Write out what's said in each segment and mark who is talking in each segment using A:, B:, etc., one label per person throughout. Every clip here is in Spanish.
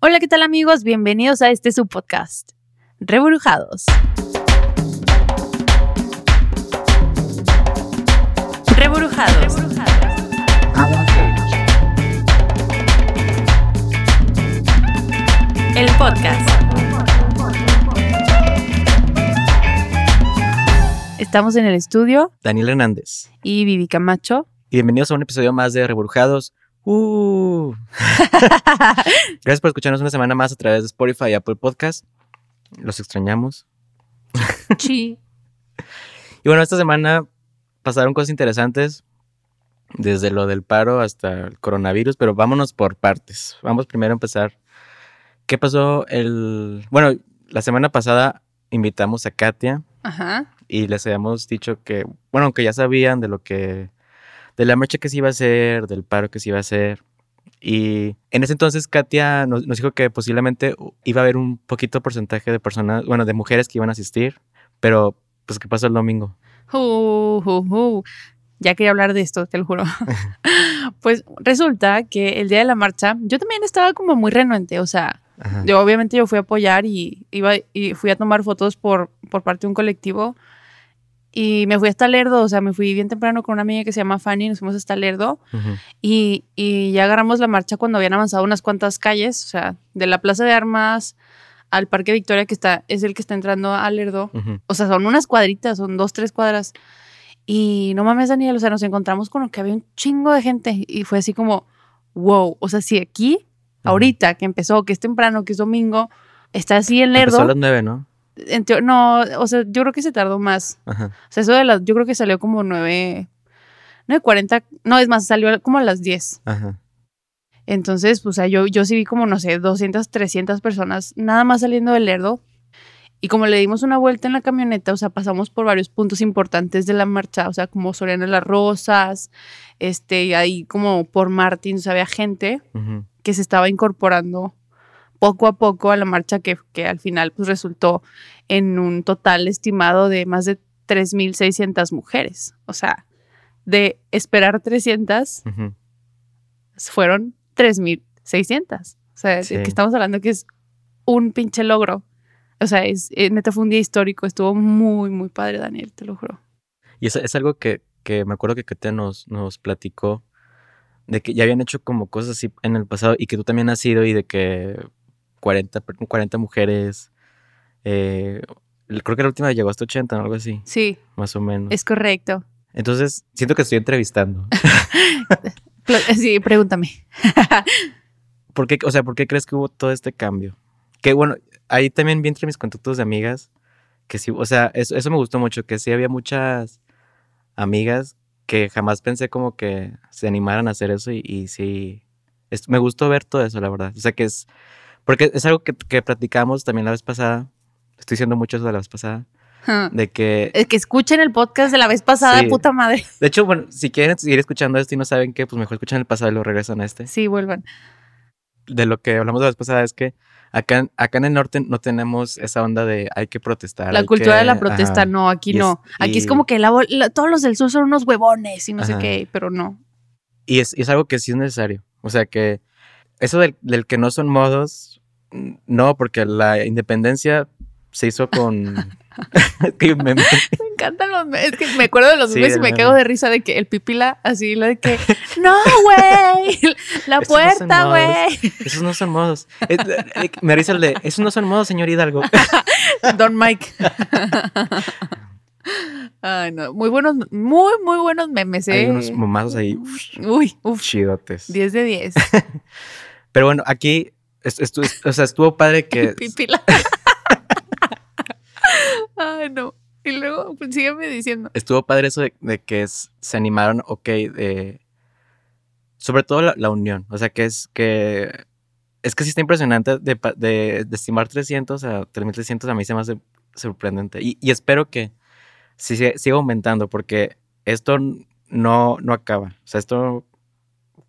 A: Hola, ¿qué tal amigos? Bienvenidos a este subpodcast. Rebrujados. Rebrujados. El podcast. Estamos en el estudio
B: Daniel Hernández.
A: y Vivi Camacho.
B: Y bienvenidos a un episodio más de Reburjados. Uh. Gracias por escucharnos una semana más a través de Spotify y Apple Podcast. Los extrañamos.
A: Sí.
B: Y bueno, esta semana pasaron cosas interesantes, desde lo del paro hasta el coronavirus, pero vámonos por partes. Vamos primero a empezar. ¿Qué pasó el... Bueno, la semana pasada invitamos a Katia
A: Ajá.
B: y les habíamos dicho que, bueno, aunque ya sabían de lo que, de la marcha que se iba a hacer, del paro que se iba a hacer. Y en ese entonces Katia nos, nos dijo que posiblemente iba a haber un poquito porcentaje de personas, bueno, de mujeres que iban a asistir, pero pues ¿qué pasó el domingo?
A: Uh, uh, uh. Ya quería hablar de esto, te lo juro. pues resulta que el día de la marcha, yo también estaba como muy renuente, o sea,
B: Ajá.
A: yo obviamente yo fui a apoyar y iba y fui a tomar fotos por, por parte de un colectivo y me fui hasta Lerdo, o sea, me fui bien temprano con una amiga que se llama Fanny, nos fuimos hasta Lerdo
B: Ujú.
A: y, y ya agarramos la marcha cuando habían avanzado unas cuantas calles, o sea, de la Plaza de Armas al Parque Victoria, que está, es el que está entrando a Lerdo. O sea, son unas cuadritas, son dos, tres cuadras. Y no mames, Daniel, o sea, nos encontramos con que había un chingo de gente y fue así como, wow, o sea, si aquí, ahorita que empezó, que es temprano, que es domingo, está así en
B: Empezó a
A: Lerdo.
B: las nueve, ¿no?
A: En no, o sea, yo creo que se tardó más.
B: Ajá.
A: O sea, eso de las, yo creo que salió como nueve, nueve cuarenta, no, es más, salió como a las 10.
B: Ajá.
A: Entonces, pues, o sea, yo, yo sí vi como, no sé, 200, 300 personas nada más saliendo del Lerdo. Y como le dimos una vuelta en la camioneta, o sea, pasamos por varios puntos importantes de la marcha, o sea, como Soriana Las Rosas, este, y ahí como por Martín, o sea, había gente que se estaba incorporando poco a poco a la marcha que, que al final pues resultó en un total estimado de más de 3.600 mujeres. O sea, de esperar 300
B: Ujú.
A: fueron 3.600. O sea,
B: Sí.
A: que estamos hablando que es un pinche logro. O sea, es, eh, neta fue un día histórico. Estuvo muy, muy padre, Daniel, te lo juro.
B: Y es, es algo que, que me acuerdo que Katia nos, nos platicó de que ya habían hecho como cosas así en el pasado y que tú también has ido y de que 40, per- 40 mujeres, eh, creo que la última llegó hasta 80 o algo así,
A: Sí,
B: más o menos.
A: es correcto.
B: Entonces, siento que estoy entrevistando.
A: Pl- Sí, pregúntame.
B: ¿Por qué, o sea, ¿por qué crees que hubo todo este cambio? Que bueno, ahí también vi entre mis contactos de amigas que sí, o sea, eso, eso me gustó mucho, que sí había muchas amigas que jamás pensé como que se animaran a hacer eso y, y sí, es- me gustó ver todo eso, la verdad. O sea, que es, porque es algo que, que platicamos también la vez pasada, estoy diciendo mucho eso de la vez pasada, de que,
A: Es que escuchen el podcast de la vez pasada,
B: Sí.
A: puta madre.
B: de hecho, bueno, si quieren seguir escuchando esto y no saben qué, pues mejor escuchan el pasado y lo regresan a este.
A: Sí, vuelvan.
B: de lo que hablamos la vez pasada es que acá, acá en el norte no tenemos esa onda de hay que protestar.
A: La cultura
B: que-
A: de la protesta,
B: ajá.
A: no, aquí
B: es-
A: no. Aquí es
B: y-
A: como que la, la- todos los del sur son unos huevones y no sé qué, pero no.
B: Y es, es algo que sí es necesario. O sea que eso del, del que no son modos, no, porque la independencia se hizo con... me- me-
A: Me encantan los memes. Es que me acuerdo de los
B: Sí,
A: memes y me cago de risa de que el pipila, así, la de que, no, güey, la puerta, güey.
B: esos no son modos. Es- eh, me risa el de, esos no son modos, señor Hidalgo.
A: Don Mike. Ay, no. Muy buenos, muy, muy buenos memes, ¿eh?
B: Hay unos momazos ahí uf,
A: Uy, uf.
B: chidotes.
A: 10 de 10.
B: Pero bueno, aquí, o sea, estuvo padre que...
A: Pipila. Ay, no. Y luego, pues, sígueme diciendo.
B: estuvo padre eso de, de que es- se animaron, ok, de, sobre todo la, la unión, o sea, que es que, es que sí está impresionante de, de, de estimar 300 a 3300, a mí se me hace sorprendente, y, y espero que sí, siga aumentando, porque esto no, no acaba, o sea, esto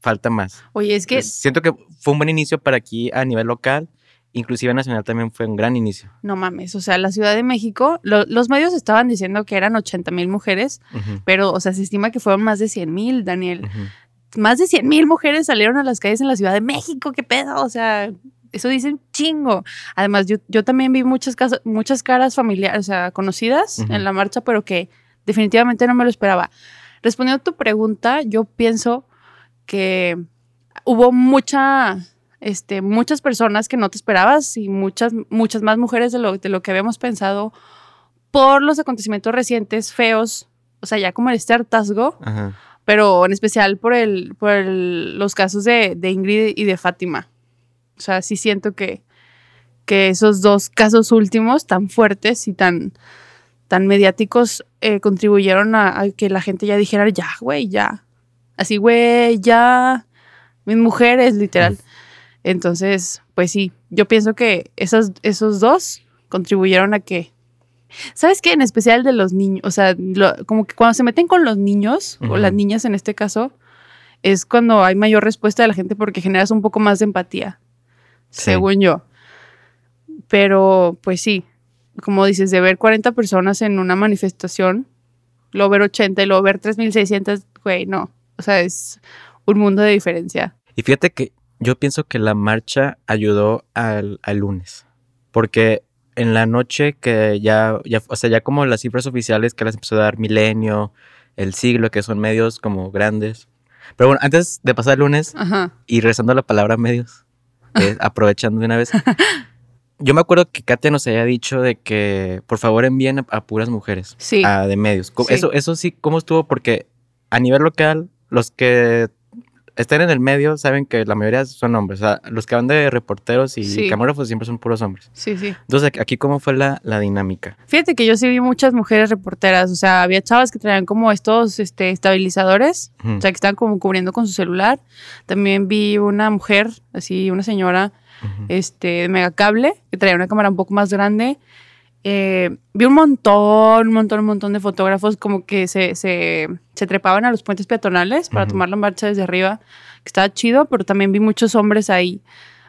B: falta más.
A: Oye, es que,
B: Siento que fue un buen inicio para aquí a nivel local, inclusive nacional también fue un gran inicio.
A: no mames, o sea, la Ciudad de México, lo- los medios estaban diciendo que eran 80 mil mujeres, pero, o sea, se estima que fueron más de 100 mil, Daniel. Más de 100 mil mujeres salieron a las calles en la Ciudad de México, qué pedo, o sea, Eso dicen chingo. Además, yo, yo también vi muchas, casas, muchas caras familiares, o sea, conocidas en la marcha, pero que definitivamente no me lo esperaba. Respondiendo a tu pregunta, yo pienso que hubo mucha, este, muchas personas que no te esperabas y muchas, muchas más mujeres de lo, de lo que habíamos pensado por los acontecimientos recientes feos, o sea, ya como este hartazgo,
B: Ajá.
A: pero en especial por, el, por el- los casos de, de Ingrid y de Fátima. O sea, sí siento que, que esos dos casos últimos tan fuertes y tan, tan mediáticos eh, contribuyeron a, a que la gente ya dijera, ya, güey, ya. Así, güey, ya. Mis mujeres, literal. Entonces, pues sí, yo pienso que esos, esos dos contribuyeron a que... ¿Sabes qué? En especial de los niños, o sea, lo- como que cuando se meten con los niños, o las niñas en este caso, es cuando hay mayor respuesta de la gente porque generas un poco más de empatía,
B: Sí.
A: según yo. Pero, pues sí, como dices, de ver 40 personas en una manifestación, luego ver 80 y luego ver 3.600, güey, no. O sea, es un mundo de diferencia.
B: Y fíjate que yo pienso que la marcha ayudó al, al lunes. Porque en la noche que ya, ya, o sea, ya como las cifras oficiales que las empezó a dar Milenio, El Siglo, que son medios como grandes. Pero bueno, antes de pasar al lunes
A: Ajá.
B: y regresando a la palabra medios, eh, aprovechando de una vez. Yo me acuerdo que Katia nos había dicho de que por favor envíen a, a puras mujeres
A: Sí.
B: a de medios.
A: Sí.
B: Eso, eso sí, ¿cómo estuvo? Porque a nivel local, los que están en el medio saben que la mayoría son hombres. O sea, los que van de reporteros y
A: Sí.
B: camarógrafos siempre son puros hombres.
A: Sí, sí.
B: Entonces, aquí cómo fue la, la dinámica.
A: Fíjate que yo sí vi muchas mujeres reporteras, o sea, había chavas que traían como estos este, estabilizadores, o sea, que estaban como cubriendo con su celular. También vi una mujer, así, una señora, este, de megacable, que traía una cámara un poco más grande. Eh, vi un montón, un montón, un montón de fotógrafos como que se, se, se trepaban a los puentes peatonales para
B: Ujú.
A: tomar la marcha desde arriba, que estaba chido, pero también vi muchos hombres ahí.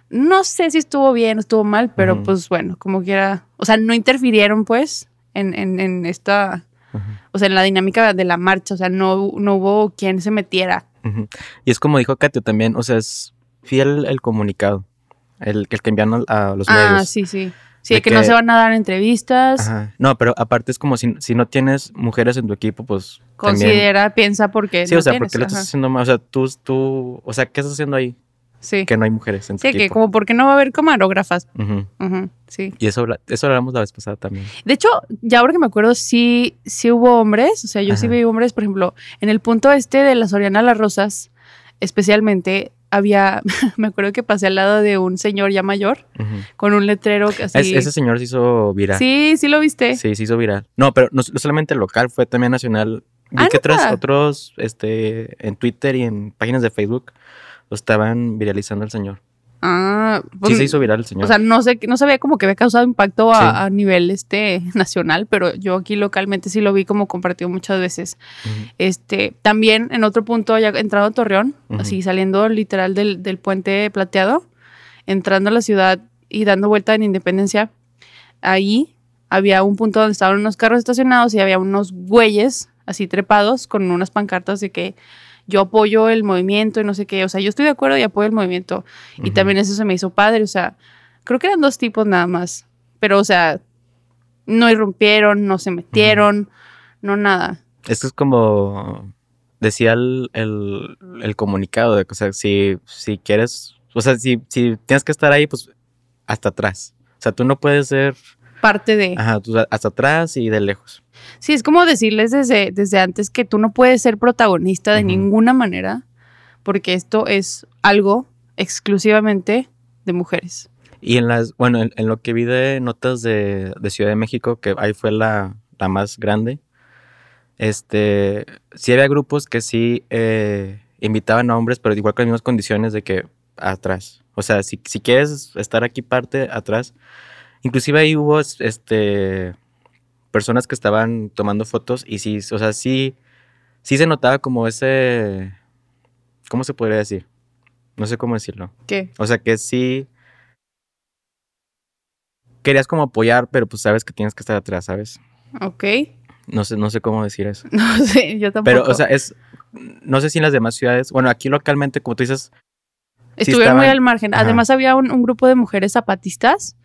A: No sé si estuvo bien o estuvo mal, pero
B: Ujú.
A: pues bueno, como quiera, o sea, no interfirieron pues en, en, en esta,
B: Ujú.
A: o sea, en la dinámica de la marcha, o sea, no, no hubo quien se metiera.
B: Y es como dijo Katia también, o sea, es fiel el comunicado, el, el que envían a, los
A: Ah,
B: medios.
A: sí, sí. Sí,
B: De
A: que, no se van a dar entrevistas.
B: Ajá. No, pero aparte es como si, si no tienes mujeres en tu equipo, pues también...
A: Considera, piensa porque
B: Sí,
A: no
B: o sea, porque lo estás haciendo mal. O sea, tú, tú, o sea, ¿qué estás haciendo ahí?
A: Sí.
B: Que no hay mujeres en tu
A: Sí, que
B: equipo.
A: como porque no va a haber camarógrafas.
B: Ujú.
A: Ujú, sí.
B: Y eso, eso hablamos la vez pasada también.
A: De hecho, ya ahora que me acuerdo, sí, sí hubo hombres. O sea, yo sí vi hombres, por ejemplo, en el punto este de la Soriana Las Rosas, especialmente, había, me acuerdo que pasé al lado de un señor ya mayor con un letrero que así.
B: Es- ese señor se hizo viral.
A: Sí, sí lo viste.
B: Sí, se hizo viral. No, pero no, no solamente local, fue también nacional. Vi
A: Ah,
B: que otros, otros, este, en Twitter y en páginas de Facebook lo estaban viralizando el señor.
A: Ah,
B: Sí
A: pues,
B: se hizo viral el señor.
A: O sea, no sé, no sabía como que había causado impacto a,
B: Sí.
A: a nivel este nacional, pero yo aquí localmente sí lo vi como compartido muchas veces. Este, también en otro punto, ya entrando a Torreón, así saliendo literal del, del puente plateado, entrando a la ciudad y dando vuelta en Independencia, ahí había un punto donde estaban unos carros estacionados y había unos güeyes así trepados con unas pancartas de que yo apoyo el movimiento y no sé qué, o sea, yo estoy de acuerdo y apoyo el movimiento. Y también eso se me hizo padre, o sea, creo que eran dos tipos nada más, pero o sea, no irrumpieron, no se metieron, no nada.
B: Esto es como decía el, el, el comunicado de que, o sea, si, si quieres, o sea, si, si tienes que estar ahí, pues hasta atrás. O sea, tú no puedes ser
A: Parte de...
B: ajá, tú hasta atrás y de lejos.
A: Sí, es como decirles desde, desde antes que tú no puedes ser protagonista de
B: Ujú.
A: ninguna manera, porque esto es algo exclusivamente de mujeres.
B: Y en las, bueno, en, en lo que vi de notas de, de Ciudad de México, que ahí fue la, la más grande, este, sí había grupos que sí eh, invitaban a hombres, pero igual con las mismas condiciones de que atrás. O sea, si, si quieres estar aquí parte, atrás. Inclusive ahí hubo este, personas que estaban tomando fotos y sí, o sea, sí, sí se notaba como ese, ¿cómo se podría decir? No sé cómo decirlo.
A: ¿Qué?
B: O sea que sí querías como apoyar, pero pues sabes que tienes que estar atrás, ¿sabes?
A: Ok.
B: No sé, no sé cómo decir eso.
A: No sé, yo tampoco.
B: Pero, o sea, es, no sé si en las demás ciudades, bueno, aquí localmente, como tú dices,
A: Estuvieron muy al margen.
B: Ajá.
A: Además, había un, un grupo de mujeres zapatistas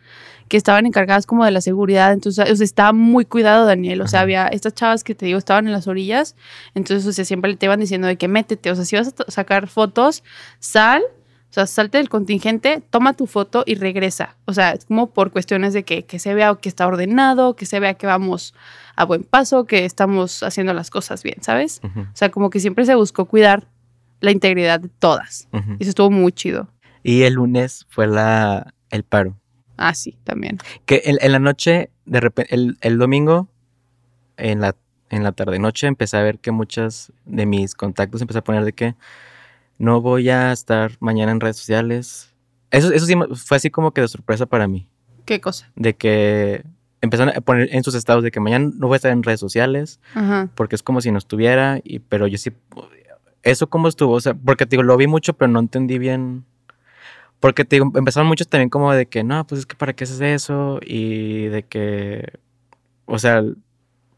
A: que estaban encargadas como de la seguridad. Entonces, o sea, estaba muy cuidado, Daniel. O sea,
B: Ajá.
A: había estas chavas que te digo estaban en las orillas. Entonces, o sea, siempre te iban diciendo de que métete. O sea, si vas a sacar fotos, sal. O sea, salte del contingente, toma tu foto y regresa. O sea, es como por cuestiones de que, que se vea que está ordenado, que se vea que vamos a buen paso, que estamos haciendo las cosas bien, ¿sabes? O sea, como que siempre se buscó cuidar la integridad de todas. Y eso estuvo muy chido.
B: Y el lunes fue la, el paro.
A: Ah, sí, también.
B: Que en, en la noche, de repente, el, el domingo, en la, en la tarde-noche, empecé a ver que muchas de mis contactos empecé a poner de que no voy a estar mañana en redes sociales. Eso, eso sí fue así como que de sorpresa para mí.
A: ¿Qué cosa?
B: De que empezaron a poner en sus estados de que mañana no voy a estar en redes sociales
A: Ajá.
B: porque es como si no estuviera, y, pero yo sí. ¿Eso cómo estuvo? O sea, porque te digo, lo vi mucho, pero no entendí bien. Porque te digo, empezaron muchos también como de que no, pues es que para qué haces eso, y de que. O sea,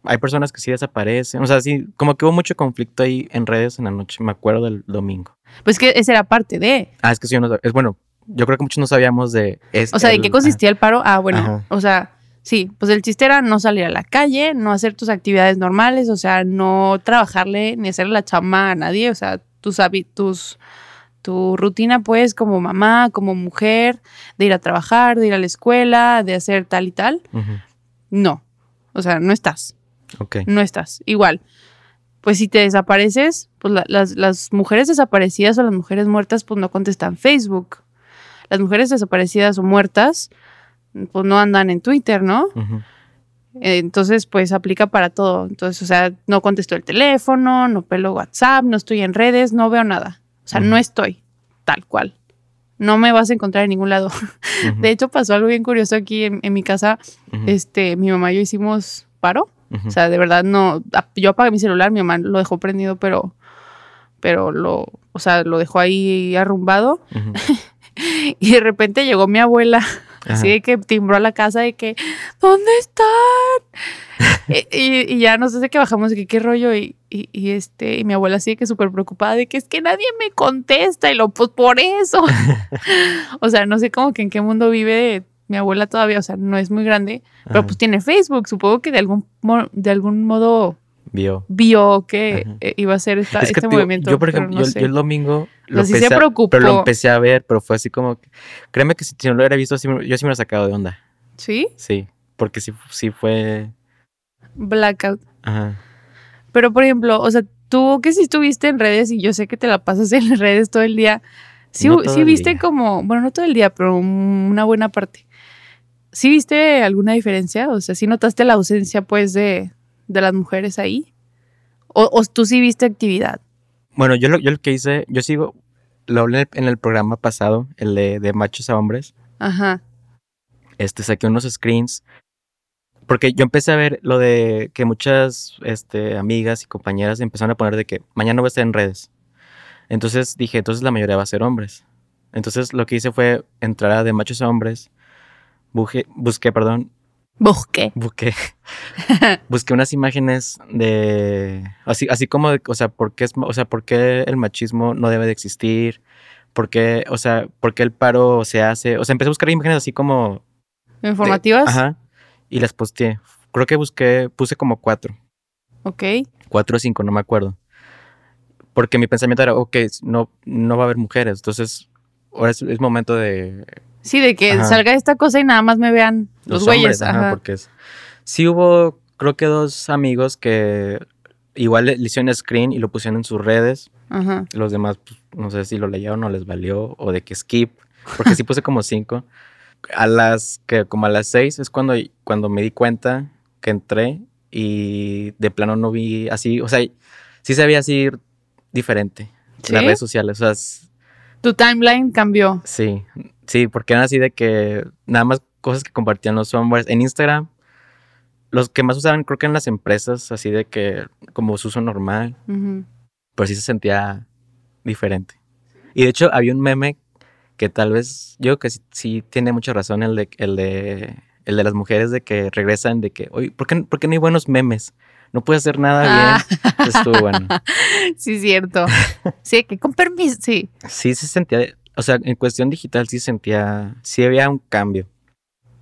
B: hay personas que sí desaparecen. O sea, sí, como que hubo mucho conflicto ahí en redes en la noche, me acuerdo del domingo.
A: Pues que esa era parte de.
B: Ah, es que sí, yo no sab- es bueno, yo creo que muchos no sabíamos de. Es
A: O sea, ¿de qué consistía el paro? Ah, bueno.
B: Ajá.
A: O sea, sí, pues el chiste era no salir a la calle, no hacer tus actividades normales, o sea, no trabajarle ni hacerle la chamba a nadie, o sea, tus hábitos, tu rutina, pues, como mamá, como mujer, de ir a trabajar, de ir a la escuela, de hacer tal y tal. No. O sea, no estás.
B: Ok.
A: no estás. Igual, pues si te desapareces, pues la- las, las mujeres desaparecidas o las mujeres muertas, pues no contestan Facebook. Las mujeres desaparecidas o muertas, pues no andan en Twitter, ¿no? Entonces, pues aplica para todo. Entonces, o sea, no contesto el teléfono, no pelo WhatsApp, no estoy en redes, no veo nada. O sea, no estoy tal cual. No me vas a encontrar en ningún lado. De hecho, pasó algo bien curioso aquí en, en mi casa. Este, mi mamá y yo hicimos paro. O sea, de verdad no. Yo apagué mi celular, mi mamá lo dejó prendido, pero. Pero lo. O sea, lo dejó ahí arrumbado. Y de repente llegó mi abuela. Así de que timbró a la casa de que. ¿Dónde están? y, y- y ya no sé de qué bajamos, de que qué rollo. Y, y, y este. Y mi abuela de que súper preocupada de que es que nadie me contesta. Y lo, pues por eso. o sea, no sé cómo que en qué mundo vive mi abuela todavía. O sea, no es muy grande. Pero pues tiene Facebook. Supongo que de algún, de algún modo
B: Vio.
A: vio que
B: Ajá.
A: eh, iba a ser esta-
B: Es que
A: este
B: digo,
A: movimiento.
B: yo, por ejemplo,
A: no
B: yo, el domingo lo
A: sí se
B: empecé a-
A: preocupó.
B: pero lo empecé a ver, pero fue así como, que- créeme que si, no lo hubiera visto, yo sí me lo sacado de onda,
A: Sí,
B: sí, porque sí, sí fue,
A: blackout.
B: ajá,
A: Pero por ejemplo, o sea, tú que sí estuviste en redes y yo sé que te la pasas en las redes todo el día. Sí,
B: No
A: sí viste
B: día.
A: como, bueno, no todo el día, pero una buena parte. ¿Sí viste alguna diferencia? O sea, ¿sí notaste la ausencia, pues, de, de las mujeres ahí? O, ¿O tú sí viste actividad?
B: Bueno, yo lo, yo lo que hice, yo sigo, lo hablé en el, programa pasado, el de, de machos a hombres,
A: Ajá.
B: este, saqué unos screens, porque yo empecé a ver lo de que muchas este, amigas y compañeras empezaron a poner de que mañana voy a estar en redes. Entonces dije, entonces la mayoría va a ser hombres. Entonces lo que hice fue entrar a de machos a hombres, busqué, busqué perdón,
A: Busqué.
B: busqué, busqué unas imágenes de, así, así como, de, o sea, ¿por qué es, o sea, por qué el machismo no debe de existir, por qué, o sea, por qué el paro se hace, o sea, empecé a buscar imágenes así como de-
A: ¿Informativas?
B: ajá, y las posteé. Creo que busqué, puse como cuatro,
A: Ok.
B: cuatro o cinco, no me acuerdo. Porque mi pensamiento era, ok, no, no va a haber mujeres, entonces ahora es, es momento de
A: Sí, de que
B: Ajá.
A: salga esta cosa y nada más me vean los, güeyes.
B: hombres, ajá,
A: Ajá.
B: porque es... Sí hubo, creo que dos amigos que igual le le hicieron screen y lo pusieron en sus redes.
A: Ajá.
B: Los demás, pues, no sé si lo leyeron o les valió, o de que skip, porque sí puse como cinco. A las que, como a las seis, es cuando, cuando me di cuenta que entré y de plano no vi así, o sea, sí se veía así diferente.
A: ¿Sí?
B: Las redes sociales, o sea, s-
A: Tu timeline cambió.
B: sí, sí, porque eran así de que nada más cosas que compartían los hombres en Instagram. Los que más usaban creo que eran las empresas, así de que como su uso normal.
A: Ujú.
B: pero sí se sentía diferente. Y de hecho había un meme que tal vez, yo creo que sí, sí tiene mucha razón, el de, el de, el de las mujeres de que regresan, de que, oye, ¿por qué, por qué no hay buenos memes? No puedes hacer nada
A: Ah.
B: bien. Estuvo bueno.
A: Sí, cierto. Sí, que con permiso. Sí.
B: Sí se sentía, o sea, en cuestión digital sí sentía, sí había un cambio.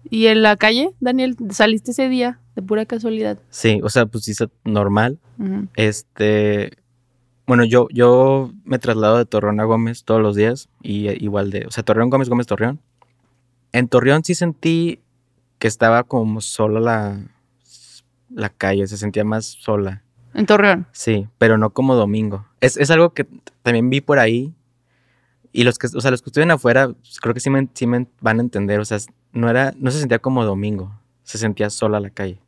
A: ¿Y en la calle, Daniel, saliste ese día de pura casualidad?
B: Sí, o sea, pues sí, normal.
A: Ujú.
B: Este, bueno, yo, yo me traslado de Torreón a Gómez todos los días y eh, igual de, o sea, Torreón, Gómez, Gómez, Torreón. En Torreón sí sentí que estaba como sola la, la calle, se sentía más sola.
A: En Torreón.
B: Sí, pero no como domingo. Es, es algo que también vi por ahí. Y los que, o sea, los que estuvieron afuera, pues, creo que sí me, sí me van a entender. O sea, no era, no se sentía como domingo. Se sentía sola la calle.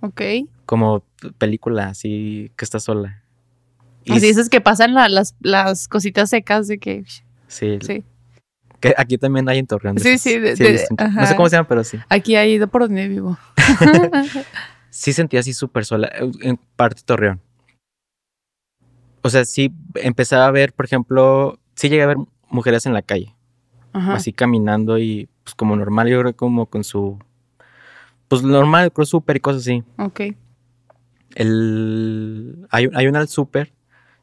A: Ok.
B: Como película, así que está sola. Y
A: Así dices que pasan la- las, las cositas secas de que...
B: sí,
A: Sí.
B: que aquí también hay en Torreón.
A: Sí, sí, de-.
B: No sé cómo se llama, pero sí.
A: Aquí hay ido por donde vivo.
B: Sí sentía así súper sola. eh, En parte Torreón. O sea, sí empezaba a ver, por ejemplo, sí llegué a ver mujeres en la calle.
A: Ajá.
B: así caminando y pues como normal, yo creo como con su pues normal, creo súper y cosas así.
A: Ok.
B: El hay, hay una al súper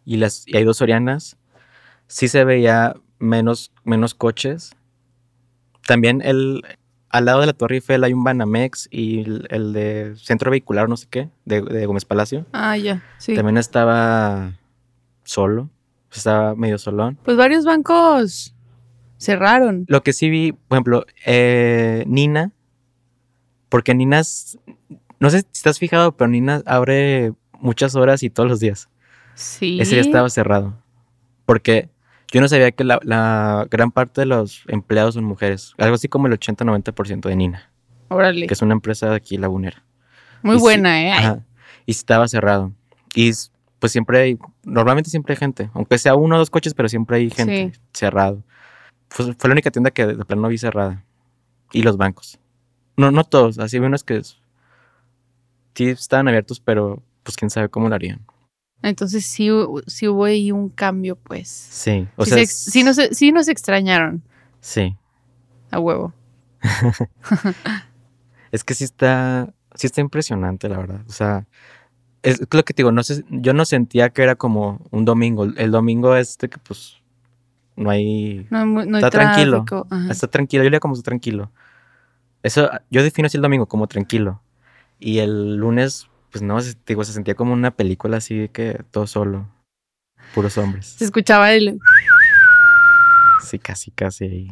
B: y las y hay dos Sorianas. Sí se veía menos menos coches. También el al lado de la Torre Eiffel hay un Banamex y el, el de Centro Vehicular, no sé qué, de, de Gómez Palacio.
A: Ah, ya. Sí.
B: También estaba solo, estaba medio solón.
A: Pues varios bancos cerraron.
B: Lo que sí vi, por ejemplo, eh, Nina, porque Nina, es- no sé si has fijado, pero Nina abre muchas horas y todos los días.
A: Sí.
B: Ese día estaba cerrado. Porque yo no sabía que la, la gran parte de los empleados son mujeres. Algo así como el 80-90% de Nina,
A: Órale.
B: que es una empresa de aquí lagunera.
A: Muy
B: y sí,
A: buena, ¿eh? Ay,
B: Ajá. Y estaba cerrado. Y pues siempre hay, normalmente siempre hay gente. Aunque sea uno o dos coches, pero siempre hay gente
A: Sí.
B: cerrado. Fue, fue la única tienda que de plano vi cerrada. Y los bancos. No, no todos. Así unos que sí estaban abiertos, pero pues quién sabe cómo lo harían.
A: Entonces sí, sí hubo ahí un cambio, pues.
B: Sí. O
A: sí,
B: sea,
A: se sí nos, sí nos extrañaron
B: sí.
A: a huevo.
B: Es que sí está, sí está impresionante, la verdad. O sea, es lo que te digo, no sé, yo no sentía que era como un domingo. El domingo este que pues no hay
A: No, no hay
B: Está tranquilo.
A: ajá.
B: Está tranquilo, yo le digo como está tranquilo. Eso, yo defino así el domingo como tranquilo. Y el lunes, pues no, se- digo, se sentía como una película así de que todo solo. Puros hombres.
A: Se escuchaba el...
B: Sí, casi, casi ahí.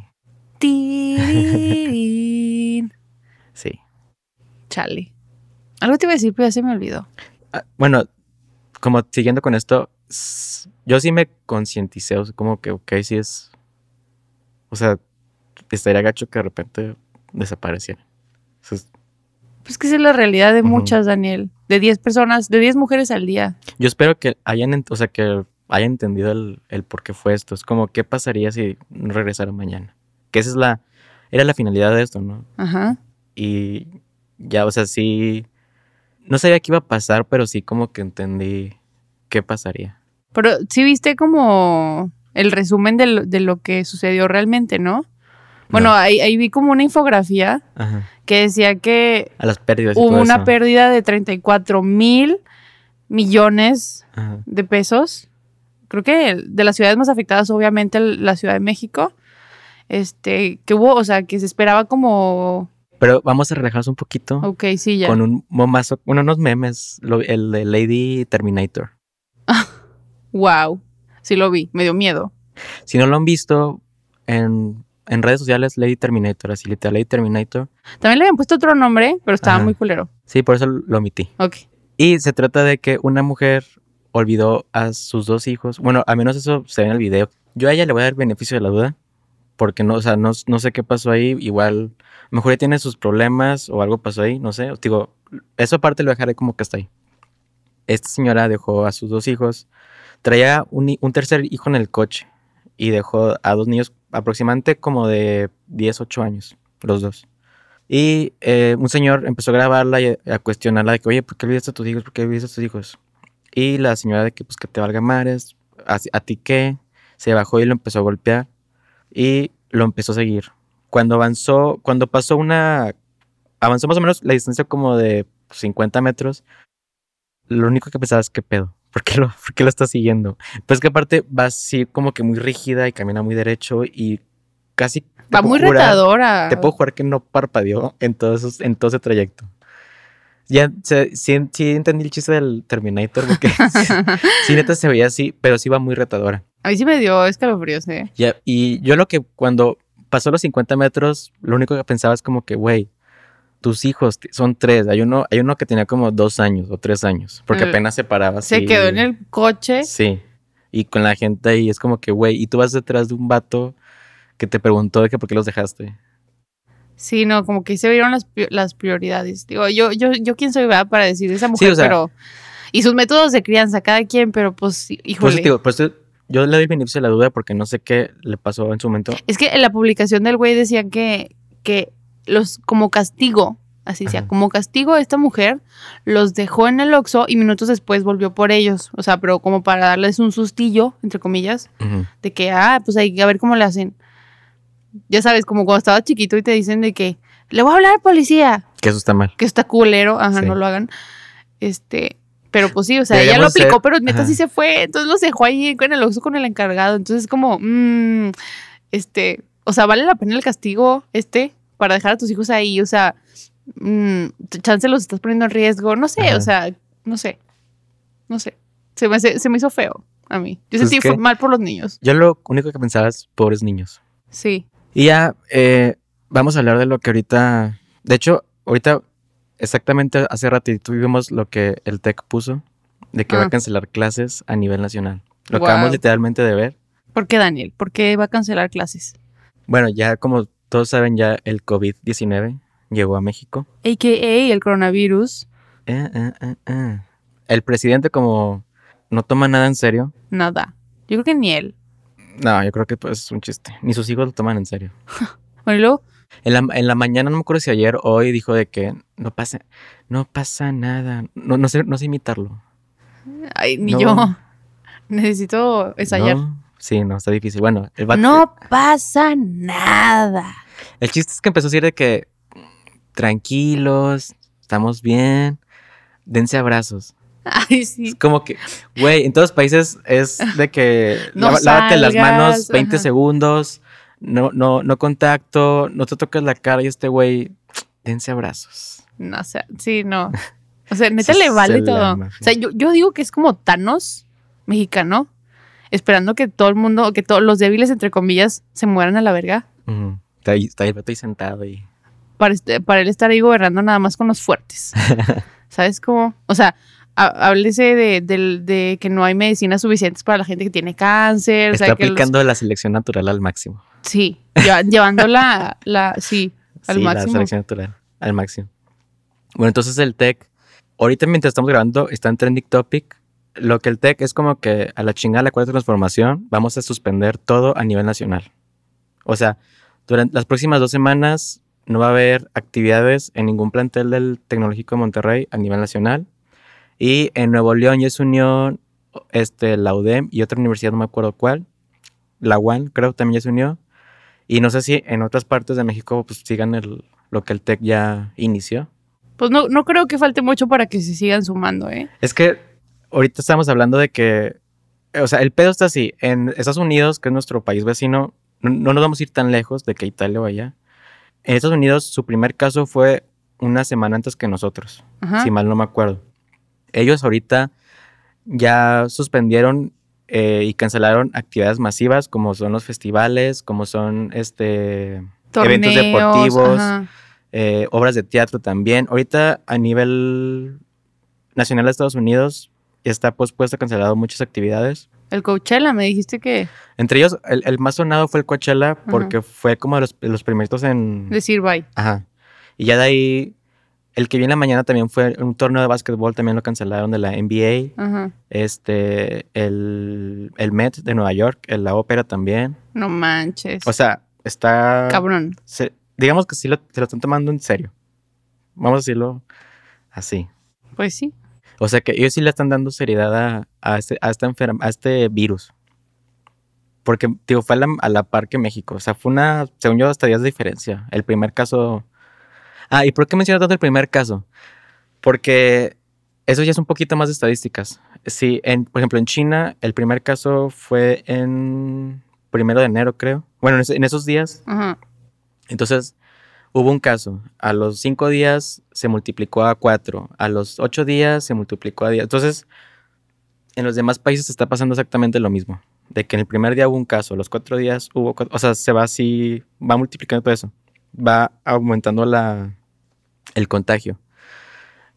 B: Sí.
A: Chale. Algo te iba a decir, pero ya se me olvidó.
B: Ah, bueno, como siguiendo con esto, yo sí me concienticé, o sea, como que, ok, sí es. O sea, estaría gacho que de repente desapareciera. Eso es-
A: Pues que esa es la realidad de muchas, Daniel. De 10 personas, de 10 mujeres al día.
B: Yo espero que hayan, o sea, que hayan entendido el, el por qué fue esto. Es como, ¿qué pasaría si no regresara mañana? Que esa es la, era la finalidad de esto, ¿no?
A: Ajá.
B: Y ya, o sea, sí, no sabía qué iba a pasar, pero sí como que entendí qué pasaría.
A: Pero sí viste como el resumen de lo, de lo que sucedió realmente, ¿no? Bueno,
B: No.
A: ahí, ahí vi como una infografía
B: Ajá.
A: que decía que
B: A las pérdidas
A: hubo una
B: eso.
A: pérdida de 34 mil millones
B: Ajá.
A: de pesos. Creo que de las ciudades más afectadas, obviamente, la Ciudad de México. Este, que hubo, o sea, que se esperaba como,
B: Pero vamos a relajarnos un poquito
A: ok, sí, ya.
B: con un momazo, bueno, unos memes, lo- el de Lady Terminator.
A: Wow. Sí lo vi, me dio miedo.
B: Si no lo han visto en, en redes sociales, Lady Terminator, así literal, Lady Terminator.
A: También le habían puesto otro nombre, pero estaba
B: Ajá.
A: muy culero.
B: Sí, por eso lo omití.
A: Ok.
B: Y se trata de que una mujer olvidó a sus dos hijos. Bueno, al menos eso se ve en el video. Yo a ella le voy a dar el beneficio de la duda. Porque no, o sea, no, no sé qué pasó ahí. Igual, mejor ella tiene sus problemas o algo pasó ahí, no sé. Digo, eso aparte lo dejaré como que está ahí. Esta señora dejó a sus dos hijos. Traía un, un tercer hijo en el coche. Y dejó a dos niños aproximadamente como de 10, 8 años, los dos. Y eh, un señor empezó a grabarla y a, a cuestionarla de que, oye, ¿por qué olvidaste a tus hijos? ¿Por qué olvidaste a hijos? Y la señora de que, pues, que te valga mares, ¿a, a ti qué? Se bajó y lo empezó a golpear y lo empezó a seguir. Cuando avanzó, cuando pasó una, avanzó más o menos la distancia como de 50 metros, lo único que pensaba es, ¿qué pedo? ¿Por qué lo, por qué lo está siguiendo? Pues que aparte va así como que muy rígida y camina muy derecho y casi...
A: Va muy
B: jurar-
A: retadora.
B: Te puedo jugar que no parpadeó en todo, esos- en todo ese trayecto. Ya, sí, sí entendí el chiste del Terminator porque sí, neta se veía así, pero sí va muy retadora.
A: A mí sí me dio escalofríos, ¿eh?
B: Ya, y yo lo que cuando pasó los 50 metros, lo único que pensaba es como que, güey, tus hijos son tres. Hay uno, hay uno que tenía como dos años o tres años, porque apenas se paraba así.
A: Se quedó en el coche.
B: Sí. Y con la gente ahí es como que, güey, y tú vas detrás de un vato que te preguntó de que por qué los dejaste.
A: Sí, no, como que se vieron las, las prioridades. Digo, yo, yo, yo quién soy, ¿verdad? Para decir esa mujer,
B: o sea-
A: pero... Y sus métodos de crianza, cada quien, pero pues,
B: Por
A: híjole.
B: digo, por eso yo le doy beneficio de la duda porque no sé qué le pasó en su momento.
A: Es que en la publicación del güey decían que, que los, como castigo, así decía,
B: Ajá.
A: como castigo a esta mujer, los dejó en el Oxxo y minutos después volvió por ellos. O sea, pero como para darles un sustillo, entre comillas, de que, ah, pues hay que ver cómo le hacen. Ya sabes, como cuando estaba chiquito y te dicen de que, le voy a hablar al policía,
B: Que eso está mal.
A: que está culero, ajá,
B: Sí.
A: no lo hagan. Este, pero pues sí, o sea, ella lo aplicó,
B: ser-
A: pero neta
B: ajá.
A: sí se fue, entonces los dejó ahí en el Oxxo con el encargado, entonces es como, mm, este, o sea, vale la pena el castigo este para dejar a tus hijos ahí, o sea, mm, chance los estás poniendo en riesgo, no sé,
B: Ajá.
A: o sea, no sé, no sé, se me, hace- se me hizo feo a mí, yo
B: Pues
A: sentí mal por los niños,
B: Yo lo único que pensaba es pobres niños.
A: sí,
B: Y ya eh, vamos a hablar de lo que ahorita. De hecho, ahorita, exactamente hace ratito vimos lo que el TEC puso, de que va
A: Ah.
B: a cancelar clases a nivel nacional. Lo acabamos literalmente de ver.
A: ¿por qué Daniel? ¿Por qué va a cancelar clases?
B: Bueno, ya como todos saben, ya el COVID-19 llegó a México.
A: AKA el coronavirus,
B: eh, eh, eh. El presidente, como no toma nada en serio.
A: nada, yo creo que ni él,
B: No, yo creo que pues, es un chiste. Ni sus hijos lo toman en serio.
A: bueno, y luego,
B: En la, en la mañana, no me acuerdo si ayer o hoy, dijo de que no pasa, no pasa nada. No, no sé, no sé imitarlo.
A: Ay, ni
B: No.
A: yo. Necesito ensayar. No,
B: No, sí, no, está difícil. Bueno, el, vato-
A: pasa nada.
B: el chiste es que empezó a decir de que tranquilos, estamos bien, dense abrazos.
A: Ay,
B: Es como que, güey, en todos los países es de que
A: No
B: lávate las manos 20
A: ajá.
B: segundos, no, no, no contacto, no te toques la cara y este güey, dense abrazos.
A: No, o sea, sí, no. O sea, neta le vale todo. O sea, yo, yo digo que es como Thanos mexicano, esperando que todo el mundo, que todos los débiles, entre comillas, se mueran a la verga.
B: Está ahí, está ahí sentado y...
A: Para, este- para él estar ahí gobernando nada más con los fuertes. ¿Sabes cómo? O sea, háblese de, que no hay medicinas suficientes para la gente que tiene cáncer. o
B: Está
A: sea, que los-
B: aplicando la selección natural al máximo.
A: Sí, lleva- llevando la, la, sí, al
B: sí, la
A: máximo.
B: selección natural al máximo. Bueno, entonces el tech, ahorita mientras estamos grabando, está en trending topic. Lo que el tech es como que a la chingada la cuarta transformación, vamos a suspender todo a nivel nacional. O sea, durante las próximas dos semanas no va a haber actividades en ningún plantel del Tecnológico de Monterrey a nivel nacional. Y en Nuevo León ya se unió este, la UDEM y otra universidad, no me acuerdo cuál. La UAN, creo, también ya se unió. Y no sé si en otras partes de México pues sigan el, lo que el TEC ya inició.
A: Pues no, no creo que falte mucho para que se sigan sumando, ¿eh?
B: Es que ahorita estamos hablando de que, o sea, el pedo está así. En Estados Unidos, que es nuestro país vecino, no, no nos vamos a ir tan lejos de que Italia allá. En Estados Unidos, su primer caso fue una semana antes que nosotros,
A: Ajá.
B: si mal no me acuerdo. Ellos ahorita ya suspendieron eh, y cancelaron actividades masivas como son los festivales, como son este eventos deportivos, eh, obras de teatro también. Ahorita a nivel nacional de Estados Unidos está pospuesto, cancelado muchas actividades.
A: El Coachella, me dijiste que
B: Entre ellos, el, el más sonado fue el Coachella porque fue como de los, los primeritos en...
A: decir bye.
B: Ajá. Y ya de ahí, el que vi en la mañana también fue un torneo de básquetbol, también lo cancelaron de la NBA.
A: Ajá.
B: Este, el, el Met de Nueva York, el- la ópera también.
A: No manches.
B: O sea, está...
A: Cabrón.
B: se- digamos que sí lo, se lo están tomando en serio. Vamos a decirlo así.
A: Pues sí.
B: O sea que ellos sí le están dando seriedad a, a este, a, esta enferma, a este virus. Porque, digo, fue a la, a la par que México. O sea, fue una, según yo, hasta días de diferencia. El primer caso. Ah, ¿y por qué mencionas tanto el primer caso? Porque eso ya es un poquito más de estadísticas. Sí, en, por ejemplo, en China, el primer caso fue en primero de enero, creo. Bueno, en, en esos días.
A: Ajá.
B: Entonces, hubo un caso. A los cinco días se multiplicó a cuatro. A los ocho días se multiplicó a diez. Entonces, en los demás países está pasando exactamente lo mismo. De que en el primer día hubo un caso, los cuatro días hubo cuatro. O sea, se va así, va multiplicando todo eso. Va aumentando la, el contagio.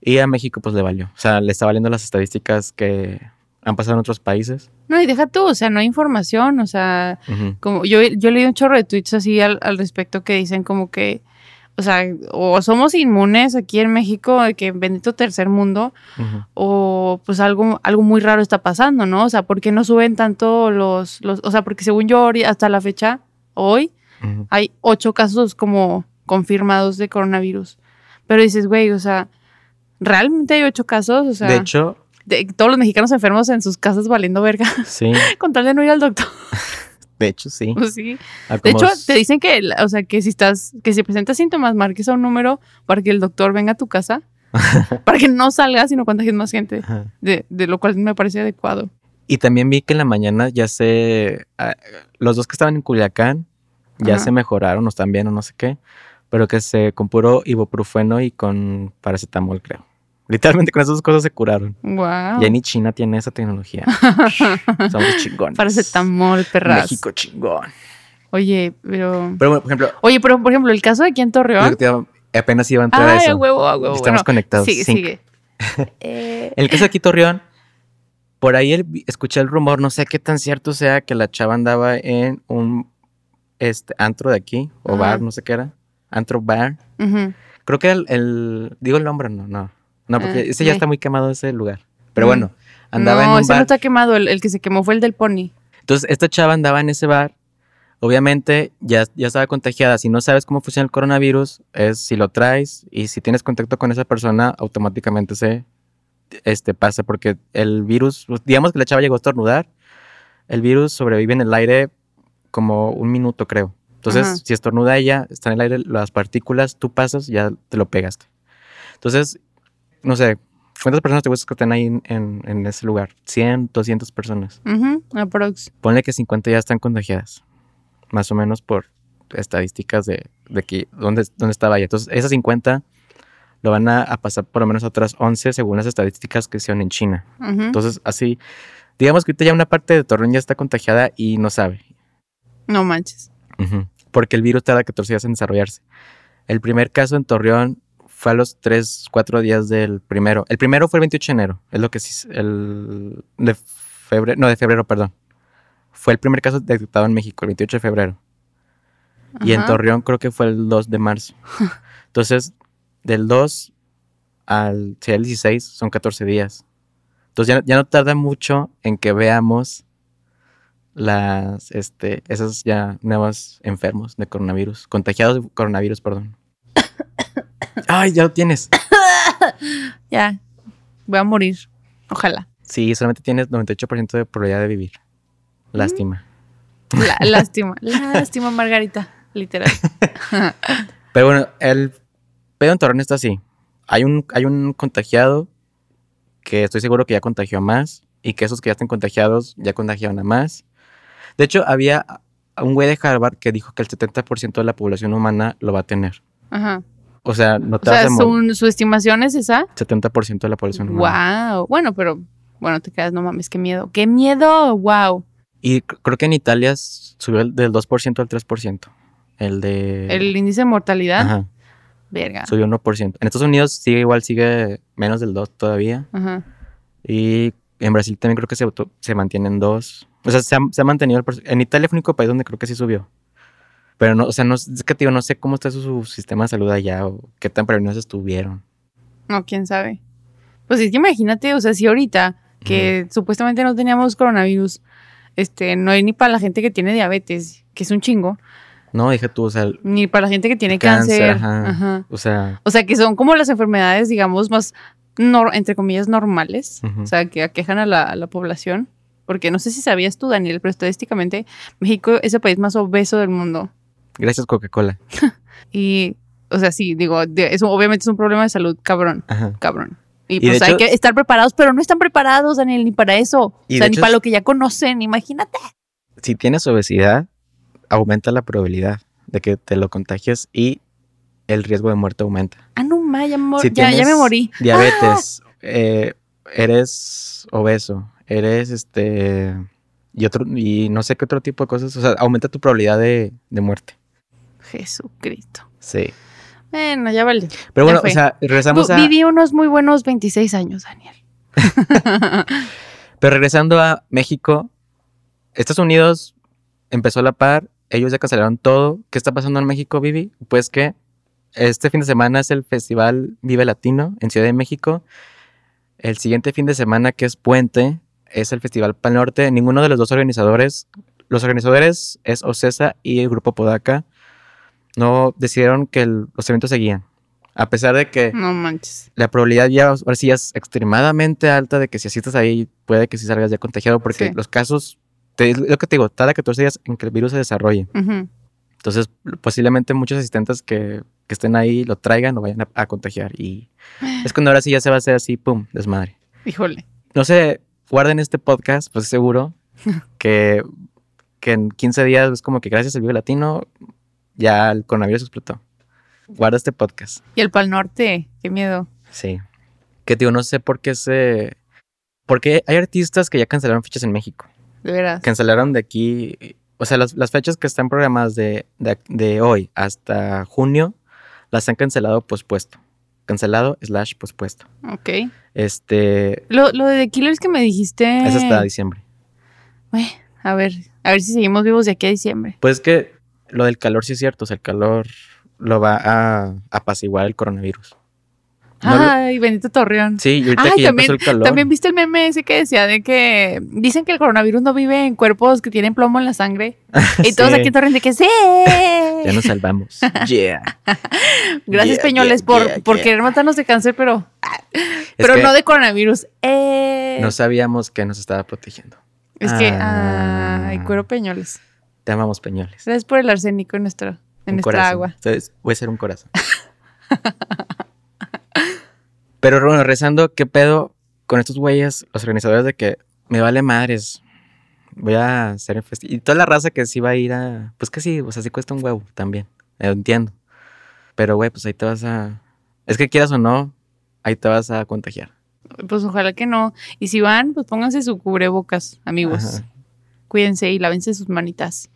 B: Y a México, pues le valió. O sea, le está valiendo las estadísticas que han pasado en otros países.
A: No, y deja tú, o sea, no hay información, o sea, como yo, yo leí un chorro de tweets así al, al respecto que dicen como que, o sea, o somos inmunes aquí en México, de que bendito tercer mundo, o pues algo, algo muy raro está pasando, ¿no? O sea, ¿por qué no suben tanto los, los, o sea, porque según yo hasta la fecha, hoy, hay ocho casos como confirmados de coronavirus. Pero dices, güey, o sea, ¿realmente hay ocho casos? O sea,
B: de hecho,
A: de- todos los mexicanos enfermos en sus casas valiendo verga,
B: sí.
A: con tal de no ir al doctor.
B: De hecho, sí.
A: Pues sí.
B: A
A: De hecho, te dicen que, o sea, que si estás, que si presentas síntomas, marques a un número para que el doctor venga a tu casa, para que no salgas y no contagies más gente, de, de lo cual me parece adecuado.
B: Y también vi que en la mañana ya se. ah, los dos que estaban en Culiacán ya
A: Ajá.
B: se mejoraron o están bien o no sé qué. Pero que se con puro ibuprofeno y con paracetamol, creo. Literalmente con esas dos cosas se curaron.
A: Wow.
B: Ya ni China tiene esa tecnología. Somos chingones.
A: Paracetamol, perras.
B: México chingón.
A: Oye, pero.
B: Pero bueno, por ejemplo,
A: Oye, pero por ejemplo, el caso de aquí en Torreón.
B: iba- apenas iba a entrar a
A: Ay,
B: eso.
A: huevo, huevo.
B: Estamos
A: bueno,
B: conectados.
A: Sigue. Eh,
B: el caso de aquí, Torreón, por ahí el- escuché el rumor, no sé qué tan cierto sea, que la chava andaba en un este, antro de aquí, o
A: Ajá.
B: bar, no sé qué era. Antro bar.
A: ujú.
B: Creo que el, el- Digo el nombre, no, no. No, porque
A: Ah,
B: ese ya está muy quemado ese lugar. Pero
A: Mm.
B: bueno, andaba
A: no,
B: en un
A: ese no
B: bar.
A: está quemado. El, el que se quemó fue el del pony.
B: Entonces, esta chava andaba en ese bar. Obviamente, ya, ya estaba contagiada. Si no sabes cómo funciona el coronavirus, es si lo traes y si tienes contacto con esa persona, automáticamente se este, pasa. Porque el virus, digamos que la chava llegó a estornudar, el virus sobrevive en el aire como un minuto, creo. Entonces,
A: Ajá.
B: si estornuda ella, está en el aire las partículas, tú pasas, ya te lo pegaste. Entonces, no sé, ¿cuántas personas te gustas que estén ahí en, en- en ese lugar? ¿100, 200 personas?
A: Ujú, aprox.
B: Ponle que 50 ya están contagiadas. Más o menos por estadísticas de, de que dónde, dónde estaba ella. Entonces, esas 50 lo van a, a pasar por lo menos a otras 11 según las estadísticas que hicieron en China. Entonces, así, digamos que ahorita ya una parte de Torreón ya está contagiada y no sabe.
A: No manches.
B: Ujú. Porque el virus tarda 14 días en desarrollarse. El primer caso en Torreón fue a los 3, 4 días del primero. El primero fue el 28 de enero. Es lo que sí. El de febrero. No, de febrero, perdón. Fue el primer caso detectado en México, el 28 de febrero. Y en. Torreón creo que fue el 2 de marzo. Entonces, del 2 al, el 16 son 14 días. Entonces ya, ya no tarda mucho en que veamos las, este, esos ya nuevos enfermos de coronavirus, contagiados de coronavirus, perdón. Ay, ya lo tienes.
A: Ya. Voy a morir. Ojalá.
B: Sí, solamente tienes 98% de probabilidad de vivir. Lástima.
A: La- lástima. Lástima, Margarita. Literal.
B: Pero bueno, el pedo en Torreón está así. Hay un, hay un contagiado que estoy seguro que ya contagió a más y que esos que ya están contagiados ya contagiaron a más. De hecho, había un güey de Harvard que dijo que el 70% de la población humana lo va a tener.
A: Ajá.
B: O sea, no
A: O
B: te vas
A: sea,
B: a morir.
A: su, su estimación es esa.
B: 70% de la población humana.
A: Wow. Bueno, pero bueno, te quedas, no mames, qué miedo. ¡Qué miedo! Wow.
B: Y creo que en Italia subió el- del 2% al 3%. El de...
A: El índice de mortalidad.
B: Ajá,
A: Verga.
B: subió 1%. En Estados Unidos sigue igual, sigue menos del 2 todavía.
A: Ajá.
B: Y en Brasil también creo que se, se mantiene en 2. O sea, se ha, se ha mantenido. el en Italia fue el único país donde creo que sí subió. Pero no, o sea, no, es que te digo, no sé cómo está su, su sistema de salud allá o qué tan prevenidos estuvieron.
A: No, quién sabe. Pues es que imagínate, o sea, si ahorita que supuestamente no teníamos coronavirus, este, no hay ni para la gente que tiene diabetes, que es un chingo,
B: No, dije tú, o sea,
A: ni para la gente que tiene
B: cáncer,
A: cáncer.
B: ajá.
A: Ajá.
B: O sea,
A: O sea, que son como las enfermedades, digamos, más, entre comillas, normales. O sea, que aquejan a la, a la población. Porque no sé si sabías tú, Daniel, pero estadísticamente México es el país más obeso del mundo.
B: gracias Coca-Cola.
A: Y, o sea, sí, digo, eso obviamente es un problema de salud, cabrón,
B: Ajá.
A: cabrón. Y, pues hay
B: hecho-
A: que estar preparados, pero no están preparados, Daniel, ni para eso.
B: Y
A: o sea, ni
B: hecho
A: para
B: es-
A: lo que ya conocen, imagínate.
B: si tienes obesidad, aumenta la probabilidad de que te lo contagies y el riesgo de muerte aumenta.
A: Ah, no, ma, ya, me mor-
B: Si
A: ya, ya me
B: tienes
A: morí.
B: Diabetes, eh, eres obeso, eres este y otro y no sé qué otro tipo de cosas, o sea, aumenta tu probabilidad de, de muerte.
A: Jesucristo.
B: Sí.
A: Bueno, ya vale.
B: Pero bueno, o sea, regresamos a
A: Viví unos muy buenos 26 años, Daniel.
B: Pero regresando a México, Estados Unidos empezó a la par, ellos ya cancelaron todo. ¿Qué está pasando en México, Vivi? Pues que este fin de semana es el Festival Vive Latino en Ciudad de México. El siguiente fin de semana, que es Puente, es el Festival Pal Norte. Ninguno de los dos organizadores, los organizadores es Ocesa y el Grupo Podaca, no decidieron que el- los eventos seguían. A pesar de que
A: No manches.
B: la probabilidad ya ahora sí ya es extremadamente alta de que si asistes ahí puede que sí salgas ya contagiado porque
A: Sí.
B: los casos, te, lo que te digo, tarda 14 días en que el virus se desarrolle.
A: Ujú.
B: Entonces, posiblemente muchos asistentes que, que estén ahí lo traigan o vayan a, a contagiar. Y es cuando ahora sí ya se va a hacer así, pum, desmadre.
A: Híjole.
B: No sé, guarden este podcast, pues seguro que, que en 15 días es como que gracias al Vive Latino ya el coronavirus explotó. Guarda este podcast.
A: Y el Pal Norte, qué miedo.
B: Sí. Que digo, no sé por qué se. Porque hay artistas que ya cancelaron fechas en México.
A: De veras.
B: Cancelaron de aquí. O sea, las, las fechas que están programadas de, de, de hoy hasta junio las han cancelado pospuesto. Cancelado slash pospuesto.
A: Ok.
B: Este.
A: Lo, lo de The Killers que me dijiste.
B: Es hasta diciembre.
A: Bueno, a ver, a ver si seguimos vivos de aquí a diciembre.
B: Pues es que lo del calor sí es cierto. O sea, el calor lo va a apaciguar el coronavirus. No lo-
A: Ay, bendito Torreón.
B: sí, y ahorita
A: Ay,
B: que ya
A: también-
B: empezó el calor.
A: También viste el meme ese que decía de que dicen que el coronavirus no vive en cuerpos que tienen plomo en la sangre. Y todos aquí en Torreón de que sí.
B: Ya nos salvamos. yeah.
A: Gracias,
B: Yeah,
A: Peñoles,
B: yeah,
A: por, por querer matarnos de cáncer, pero, pero no de coronavirus. Eh,
B: No sabíamos que nos estaba protegiendo.
A: es que,
B: Ah.
A: ay, cuero Peñoles.
B: Te amamos, Peñoles.
A: Gracias por el arsénico en, nuestro, en
B: Un
A: nuestra
B: corazón.
A: agua.
B: Entonces, voy a ser un corazón. Pero bueno, rezando, ¿qué pedo con estos güeyes, los organizadores de que me vale madres? Voy a hacer festival. Y toda la raza que sí va a ir a. Pues que sí, o sea, sí cuesta un huevo también. Lo entiendo. Pero, güey, pues ahí te vas a. Es que quieras o no, ahí te vas a contagiar.
A: Pues ojalá que no. Y si van, pues pónganse su cubrebocas, amigos.
B: Ajá.
A: Cuídense y lávense sus manitas.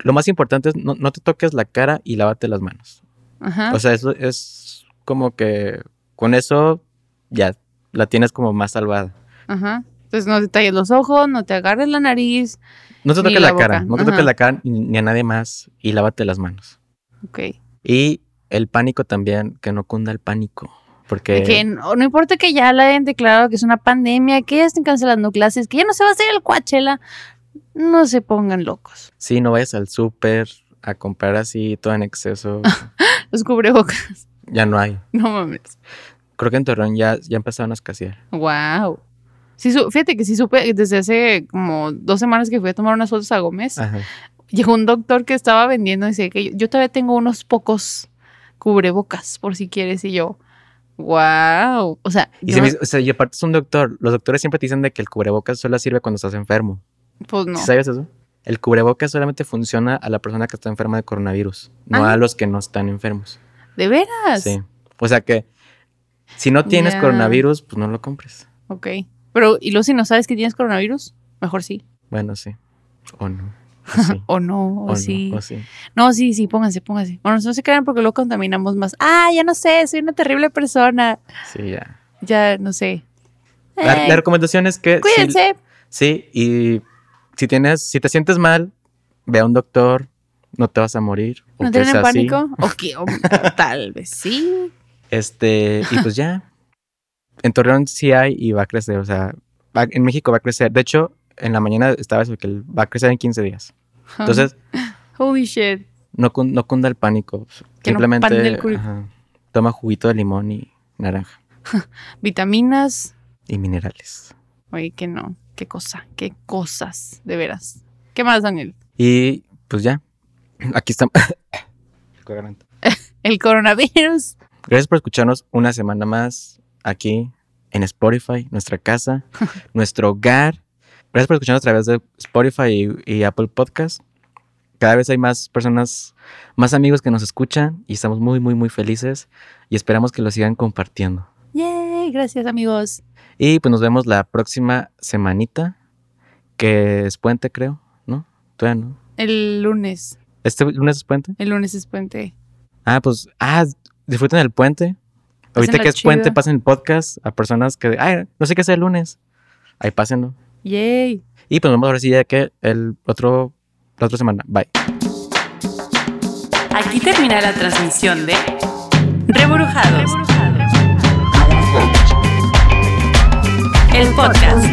B: Lo más importante es no, no te toques la cara y lávate las manos.
A: Ajá.
B: O sea, eso es como que con eso ya la tienes como más salvada.
A: Ajá. Entonces no te talles los ojos, no te agarres la nariz.
B: No te toques
A: la
B: la, cara, no te
A: Ajá.
B: toques la cara ni, a nadie más y lávate las manos.
A: Ok.
B: Y el pánico también, que no cunda el pánico. Porque
A: que no, no importa que ya la hayan declarado que es una pandemia, que ya estén cancelando clases, que ya no se va a hacer el Coachella, no se pongan locos.
B: sí, no vayas al súper a comprar así todo en exceso.
A: Los cubrebocas.
B: ya no hay.
A: No mames.
B: Creo que en Torreón ya, ya empezaron a escasear.
A: Wow. Sí, su- fíjate que sí supe desde hace como dos semanas que fui a tomar unas fotos a Gómez.
B: Ajá.
A: Llegó un doctor que estaba vendiendo y dice que yo, yo todavía tengo unos pocos cubrebocas por si quieres y yo. Wow. O sea,
B: Y,
A: yo
B: se me
A: no-
B: hizo- o sea, y aparte es un doctor. Los doctores siempre te dicen de que el cubrebocas solo sirve cuando estás enfermo.
A: pues no.
B: ¿Sí ¿Sabes eso? El cubrebocas solamente funciona a la persona que está enferma de coronavirus, no
A: Ah.
B: a los que no están enfermos.
A: ¿De veras?
B: Sí. O sea que si no tienes coronavirus, pues no lo compres.
A: Ok. Pero, ¿y luego si no sabes que tienes coronavirus? Mejor sí.
B: Bueno, sí. O no. O sí.
A: O no, o,
B: O no,
A: sí.
B: o sí.
A: No, sí, sí, pónganse, pónganse. Bueno, no se crean porque luego contaminamos más. Ah, ya no sé, soy una terrible persona.
B: Sí, ya.
A: Ya, no sé.
B: La,
A: Eh,
B: la recomendación es que.
A: cuídense.
B: Sí, y si tienes, si te sientes mal, ve a un doctor, no te vas a morir.
A: ¿No tienen pánico? O que- o tal vez sí.
B: Este, y pues ya. En Torreón sí hay y va a crecer, o sea, va- en México va a crecer. De hecho, en la mañana estaba eso, que va a crecer en 15 días. Entonces,
A: Holy shit.
B: no, no cunda el pánico.
A: Que
B: Simplemente
A: el
B: ajá, toma juguito de limón y naranja
A: Vitaminas.
B: y minerales.
A: Oye, que no. Qué cosa, qué cosas, de veras. ¿Qué más, Daniel?
B: Y pues ya, aquí estamos.
A: El coronavirus.
B: Gracias por escucharnos una semana más aquí en Spotify, nuestra casa, nuestro hogar. Gracias por escucharnos a través de Spotify y, y Apple Podcast. Cada vez hay más personas, más amigos que nos escuchan y estamos muy, muy, muy felices y esperamos que lo sigan compartiendo.
A: Yay, gracias amigos.
B: Y pues nos vemos la próxima semanita, que es puente, creo, ¿no? Todavía no.
A: El lunes.
B: ¿Este lunes es puente?
A: El lunes es puente.
B: Ah, pues, ah, disfruten el puente. Ahorita que es puente, pasen el podcast a personas que, ay, no sé qué hacer el lunes. Ahí pásenlo.
A: Yay.
B: Y pues nos vemos ahora sí ya que el otro, la otra semana. Bye.
C: Aquí termina la transmisión de Reburujados. El podcast.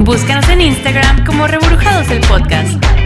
C: Búscanos en Instagram como Reburujados el podcast.